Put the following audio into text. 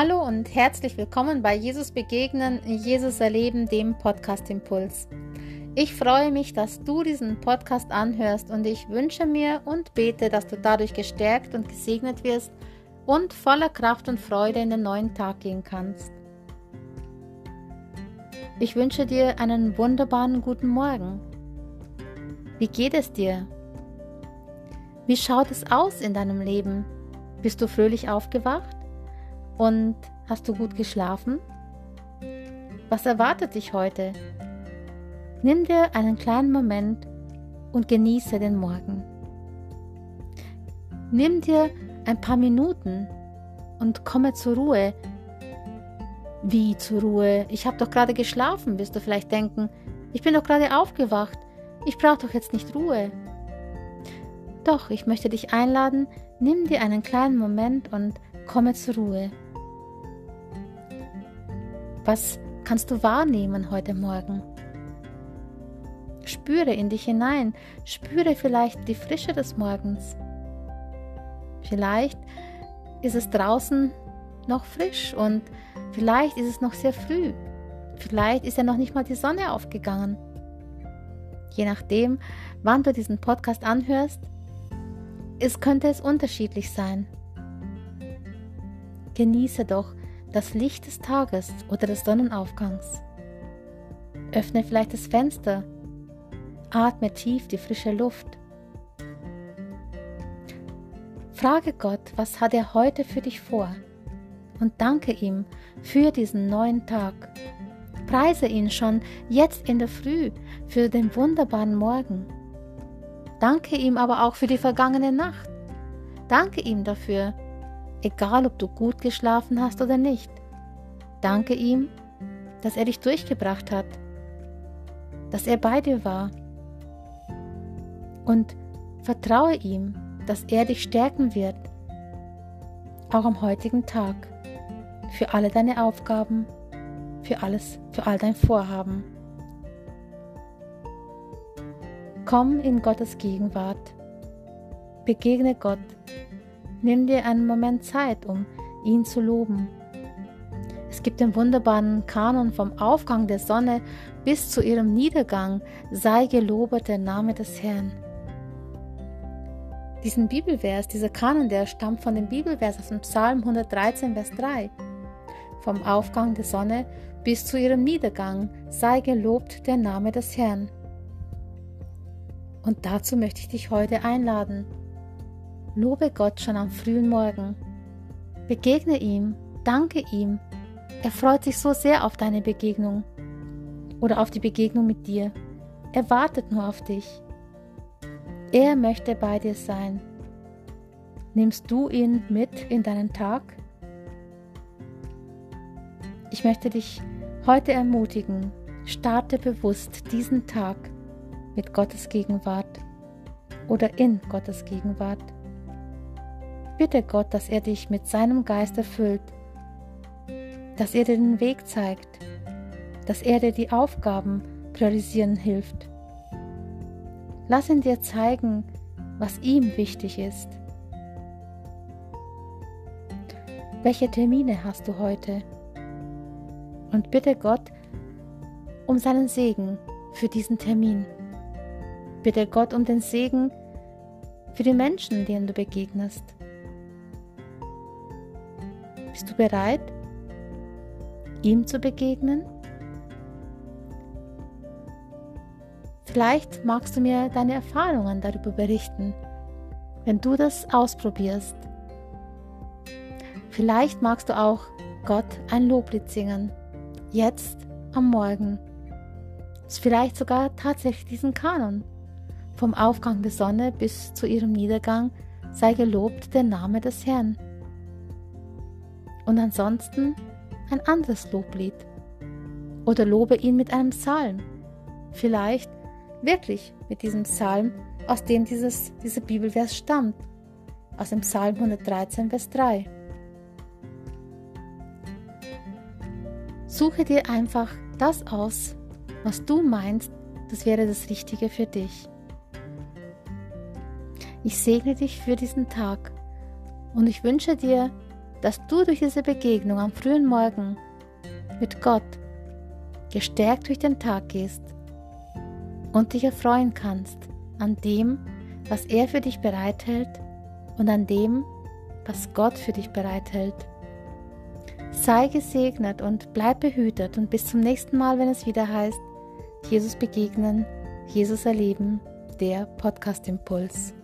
Hallo und herzlich willkommen bei Jesus Begegnen, Jesus Erleben, dem Podcast Impuls. Ich freue mich, dass du diesen Podcast anhörst und ich wünsche mir und bete, dass du dadurch gestärkt und gesegnet wirst und voller Kraft und Freude in den neuen Tag gehen kannst. Ich wünsche dir einen wunderbaren guten Morgen. Wie geht es dir? Wie schaut es aus in deinem Leben? Bist du fröhlich aufgewacht? Und hast du gut geschlafen? Was erwartet dich heute? Nimm dir einen kleinen Moment und genieße den Morgen. Nimm dir ein paar Minuten und komme zur Ruhe. Wie zur Ruhe? Ich habe doch gerade geschlafen, wirst du vielleicht denken. Ich bin doch gerade aufgewacht. Ich brauche doch jetzt nicht Ruhe. Doch, ich möchte dich einladen, nimm dir einen kleinen Moment und komme zur Ruhe. Was kannst du wahrnehmen heute Morgen? Spüre in dich hinein, spüre vielleicht die Frische des Morgens. Vielleicht ist es draußen noch frisch und vielleicht ist es noch sehr früh. Vielleicht ist ja noch nicht mal die Sonne aufgegangen. Je nachdem, wann du diesen Podcast anhörst, es könnte es unterschiedlich sein. Genieße doch das Licht des Tages oder des Sonnenaufgangs. Öffne vielleicht das Fenster. Atme tief die frische Luft. Frage Gott, was hat er heute für dich vor? Und danke ihm für diesen neuen Tag. Preise ihn schon jetzt in der Früh für den wunderbaren Morgen. Danke ihm aber auch für die vergangene Nacht. Danke ihm dafür, egal ob du gut geschlafen hast oder nicht. Danke ihm, dass er dich durchgebracht hat, dass er bei dir war. Und vertraue ihm, dass er dich stärken wird, auch am heutigen Tag, für alle deine Aufgaben, für alles, für all dein Vorhaben. Komm in Gottes Gegenwart. Begegne Gott. Nimm dir einen Moment Zeit, um ihn zu loben. Es gibt den wunderbaren Kanon vom Aufgang der Sonne bis zu ihrem Niedergang. Sei gelobet der Name des Herrn. Diesen Bibelvers, dieser Kanon, der stammt von dem Bibelvers aus dem Psalm 113, Vers 3. Vom Aufgang der Sonne bis zu ihrem Niedergang sei gelobt der Name des Herrn. Und dazu möchte ich dich heute einladen. Lobe Gott schon am frühen Morgen. Begegne ihm, danke ihm. Er freut sich so sehr auf deine Begegnung oder auf die Begegnung mit dir. Er wartet nur auf dich. Er möchte bei dir sein. Nimmst du ihn mit in deinen Tag? Ich möchte dich heute ermutigen, starte bewusst diesen Tag mit Gottes Gegenwart oder in Gottes Gegenwart. Bitte Gott, dass er dich mit seinem Geist erfüllt, dass er dir den Weg zeigt, dass er dir die Aufgaben priorisieren hilft. Lass ihn dir zeigen, was ihm wichtig ist. Welche Termine hast du heute? Und bitte Gott um seinen Segen für diesen Termin. Bitte Gott um den Segen für die Menschen, denen du begegnest. Bist du bereit, ihm zu begegnen? Vielleicht magst du mir deine Erfahrungen darüber berichten, wenn du das ausprobierst. Vielleicht magst du auch Gott ein Loblied singen, jetzt am Morgen. Vielleicht sogar tatsächlich diesen Kanon vom Aufgang der Sonne bis zu ihrem Niedergang sei gelobt der Name des Herrn. Und ansonsten ein anderes Loblied. Oder lobe ihn mit einem Psalm. Vielleicht wirklich mit diesem Psalm, aus dem dieses, dieser Bibelvers stammt. Aus dem Psalm 113, Vers 3. Suche dir einfach das aus, was du meinst, das wäre das Richtige für dich. Ich segne dich für diesen Tag und ich wünsche dir dass du durch diese Begegnung am frühen Morgen mit Gott gestärkt durch den Tag gehst und dich erfreuen kannst an dem, was er für dich bereithält und an dem, was Gott für dich bereithält. Sei gesegnet und bleib behütet und bis zum nächsten Mal, wenn es wieder heißt, Jesus begegnen, Jesus erleben, der Podcast Impuls.